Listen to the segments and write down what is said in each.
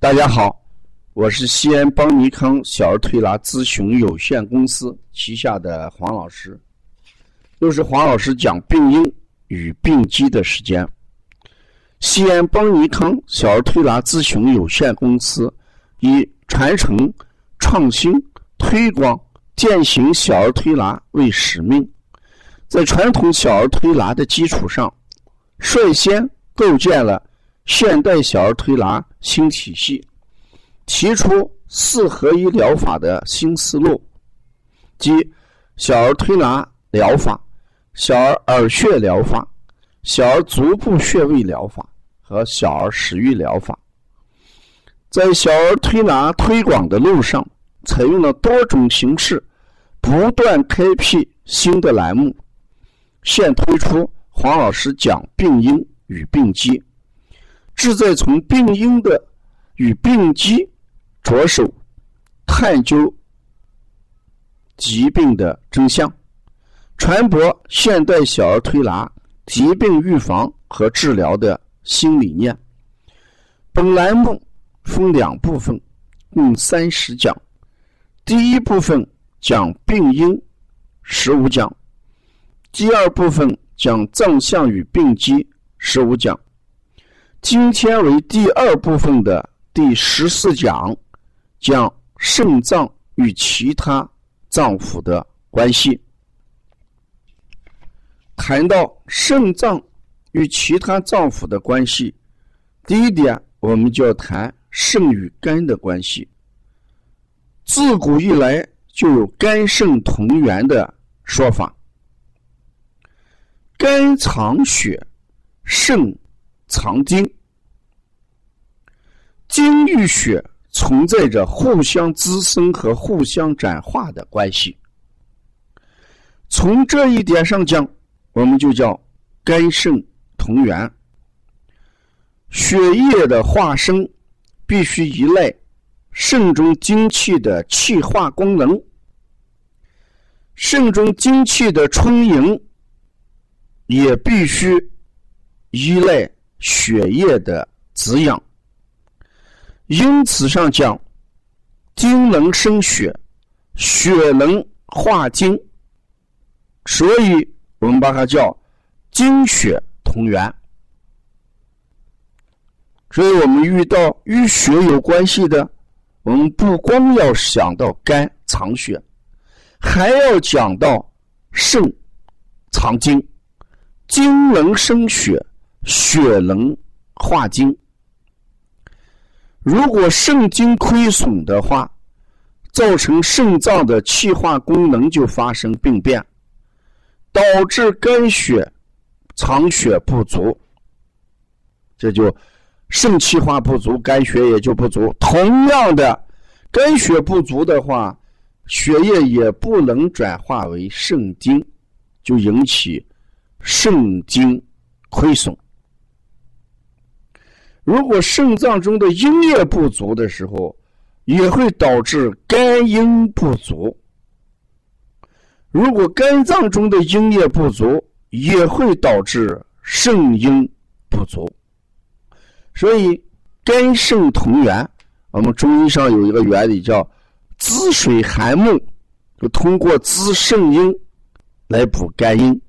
大家好，我是西安邦尼康小儿推拿咨询有限公司旗下的黄老师，又是黄老师讲病因与病机的时间。西安邦尼康小儿推拿咨询有限公司以传承、创新、推广践行小儿推拿为使命，在传统小儿推拿的基础上，率先构建了。现代小儿推拿新体系提出四合一疗法的新思路，即小儿推拿疗法、小儿耳穴疗法、小儿足部穴位疗法和小儿食欲疗法。在小儿推拿推广的路上，采用了多种形式，不断开辟新的栏目。现推出黄老师讲病因与病机。志在从病因的与病机着手探究疾病的真相，传播现代小儿推拿疾病预防和治疗的新理念。本栏目分两部分，共三十讲。第一部分讲病因，十五讲；第二部分讲脏象与病机，十五讲。今天为第二部分的第十四讲，讲肾脏与其他脏腑的关系。谈到肾脏与其他脏腑的关系，第一点，我们就要谈肾与肝的关系。自古以来就有肝肾同源的说法，肝藏血，肾。藏精，精与血存在着互相滋生和互相转化的关系。从这一点上讲，我们就叫肝肾同源。血液的化生必须依赖肾中精气的气化功能，肾中精气的充盈也必须依赖。血液的滋养，因此上讲，精能生血，血能化精，所以我们把它叫精血同源。所以我们遇到与血有关系的，我们不光要想到肝藏血，还要讲到肾藏精，精能生血。血能化精，如果肾精亏损的话，造成肾脏的气化功能就发生病变，导致肝血藏血不足，这就肾气化不足，肝血也就不足。同样的，肝血不足的话，血液也不能转化为肾精，就引起肾精亏损。如果肾脏中的阴液不足的时候，也会导致肝阴不足；如果肝脏中的阴液不足，也会导致肾阴不足。所以，肝肾同源。我们中医上有一个原理叫“滋水涵木”，就通过滋肾阴来补肝阴。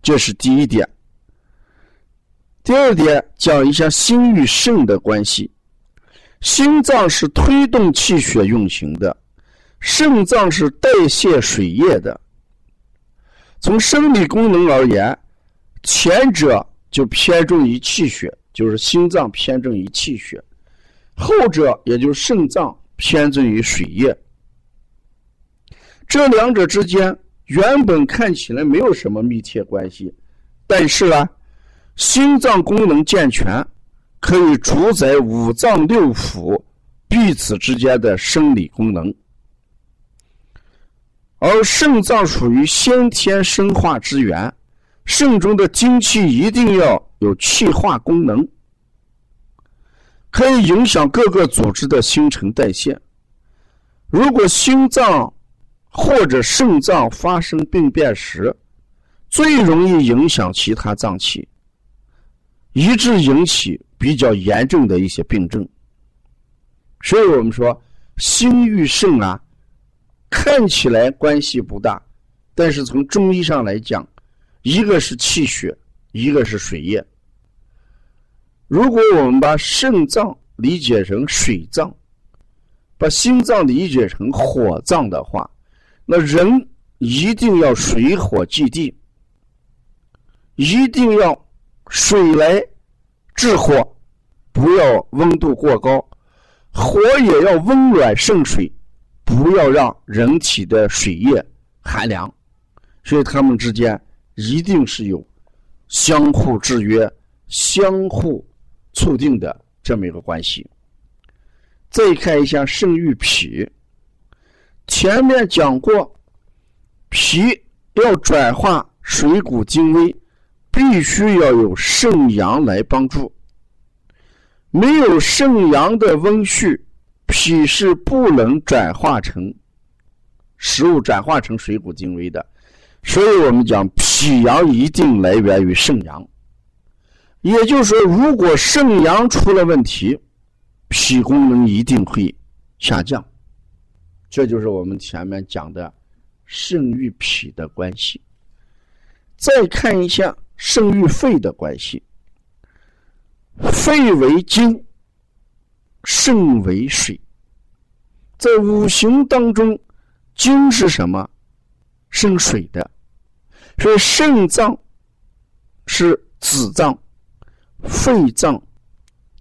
这是第一点。第二点，讲一下心与肾的关系。心脏是推动气血运行的，肾脏是代谢水液的。从生理功能而言，前者就偏重于气血，就是心脏偏重于气血；后者也就是肾脏偏重于水液。这两者之间原本看起来没有什么密切关系，但是呢？心脏功能健全，可以主宰五脏六腑彼此之间的生理功能；而肾脏属于先天生化之源，肾中的精气一定要有气化功能，可以影响各个组织的新陈代谢。如果心脏或者肾脏发生病变时，最容易影响其他脏器。一致引起比较严重的一些病症。所以我们说，心与肾啊，看起来关系不大，但是从中医上来讲，一个是气血，一个是水液。如果我们把肾脏理解成水脏，把心脏理解成火脏的话，那人一定要水火既济，一定要水来制火，不要温度过高；火也要温暖胜水，不要让人体的水液寒凉。所以，他们之间一定是有相互制约、相互促进的这么一个关系。再看一下肾与脾，前面讲过，脾要转化水谷精微，必须要有肾阳来帮助。没有肾阳的温煦，脾是不能转化成食物，转化成水谷精微的。所以我们讲，脾阳一定来源于肾阳。也就是说，如果肾阳出了问题，脾功能一定会下降，这就是我们前面讲的肾与脾的关系。再看一下肾与肺的关系，肺为精，肾为水。在五行当中，精是什么？生水的，所以肾脏是子脏，肺脏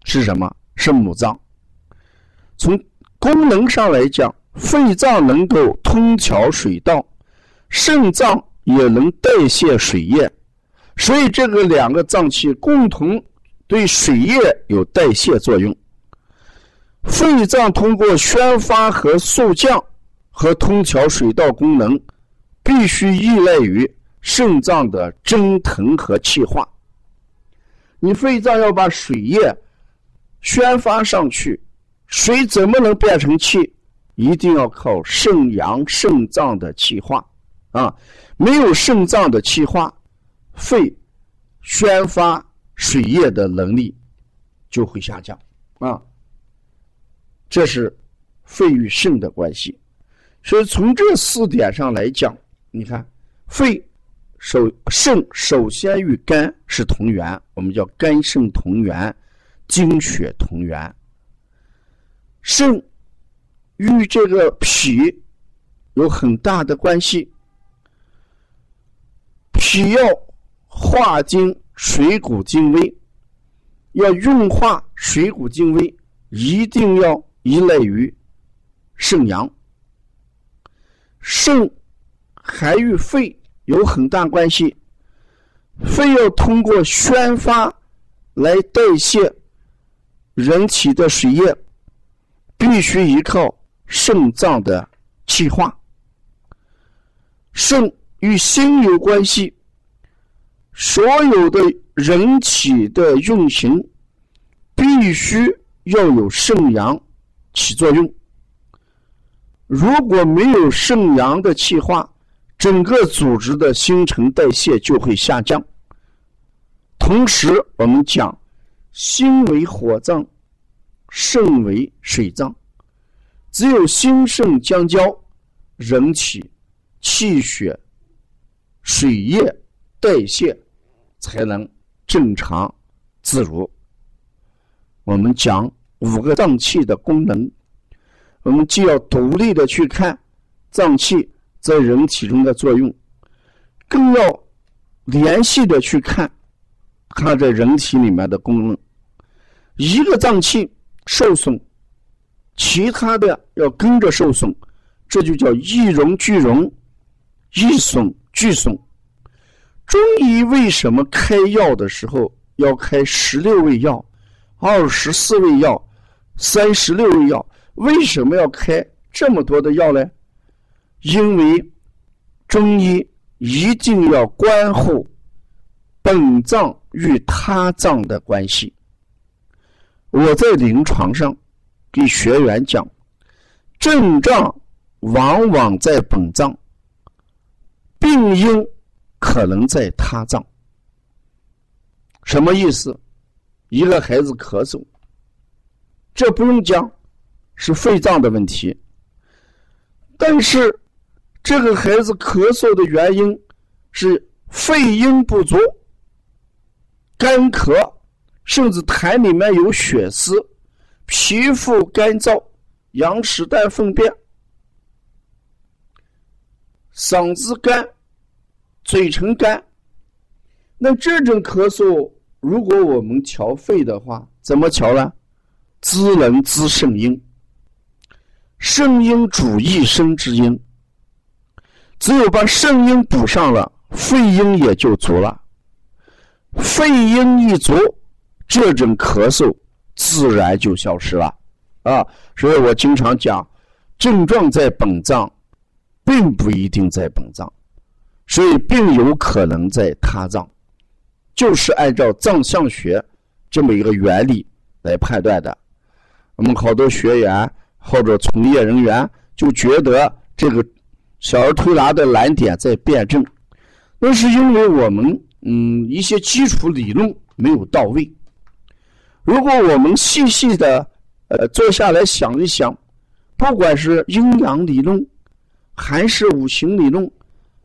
是什么？是母脏。从功能上来讲，肺脏能够通调水道，肾脏也能代谢水液，所以这个两个脏器共同对水液有代谢作用。肺脏通过宣发和速降和通调水道功能，必须依赖于肾脏的蒸腾和气化。你肺脏要把水液宣发上去。水怎么能变成气？一定要靠肾阳、肾脏的气化啊！没有肾脏的气化，肺宣发水液的能力就会下降啊。这是肺与肾的关系。所以从这四点上来讲，你看，肺首肾首先与肝是同源，我们叫肝肾同源，精血同源。肾与这个脾有很大的关系，脾要化精水谷精微，要运化水谷精微，一定要依赖于肾阳。肾还与肺有很大关系，肺要通过宣发来代谢人体的水液。必须依靠肾脏的气化，肾与心有关系。所有的人体的运行，必须要有肾阳起作用。如果没有肾阳的气化，整个组织的新陈代谢就会下降。同时，我们讲，心为火脏。肾为水脏，只有心肾相交，人体气血、水液代谢才能正常自如。我们讲五个脏器的功能，我们既要独立的去看脏器在人体中的作用，更要联系的去看它在人体里面的功能。一个脏器。受损，其他的要跟着受损，这就叫一荣俱荣，一损俱损。中医为什么开药的时候要开十六味药、二十四味药、三十六味药？为什么要开这么多的药呢？因为中医一定要关乎本脏与他脏的关系。我在临床上给学员讲，症状往往在本脏，病因可能在他脏。什么意思？一个孩子咳嗽，这不用讲，是肺脏的问题。但是这个孩子咳嗽的原因是肺阴不足、干咳，甚至痰里面有血丝，皮肤干燥、羊屎蛋粪便，嗓子干、嘴唇干。那这种咳嗽，如果我们调肺的话，怎么调呢？滋能滋肾阴。肾阴主一生之阴，只有把肾阴补上了，肺阴也就足了。肺阴一足，这种咳嗽自然就消失了。啊，所以我经常讲，症状在本脏，并不一定在本脏，所以病有可能在他脏，就是按照脏象学这么一个原理来判断的。我们好多学员。或者从业人员就觉得这个小儿推拿的难点在辩证，那是因为我们嗯一些基础理论没有到位。如果我们细细的呃坐下来想一想，不管是阴阳理论，还是五行理论，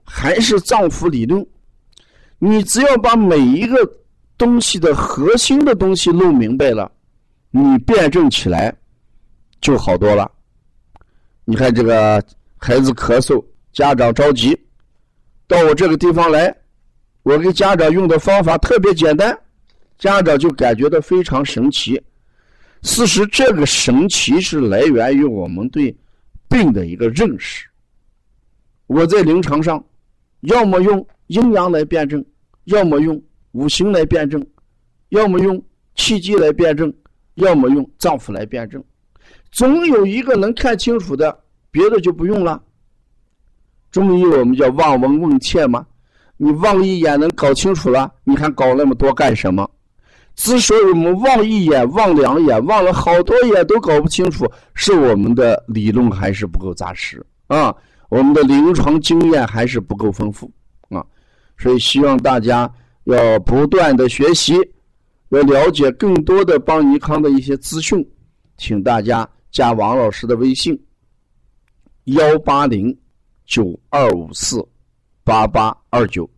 还是脏腑理论，你只要把每一个东西的核心的东西弄明白了，你辩证起来。就好多了。你看这个孩子咳嗽，家长着急，到我这个地方来，我给家长用的方法特别简单，家长就感觉到非常神奇。事实，这个神奇是来源于我们对病的一个认识。我在临床上，要么用阴阳来辩证，要么用五行来辩证，要么用气机来辩证，要么用脏腑来辩证。总有一个能看清楚的，别的就不用了。中医我们叫望闻问切嘛，你望一眼能搞清楚了，你还搞那么多干什么？之所以我们望一眼、望两眼、望了好多眼都搞不清楚，是我们的理论还是不够扎实啊，我们的临床经验还是不够丰富啊。所以希望大家要不断的学习，要了解更多的邦尼康的一些资讯，请大家。加王老师的微信：幺八零九二五四八八二九。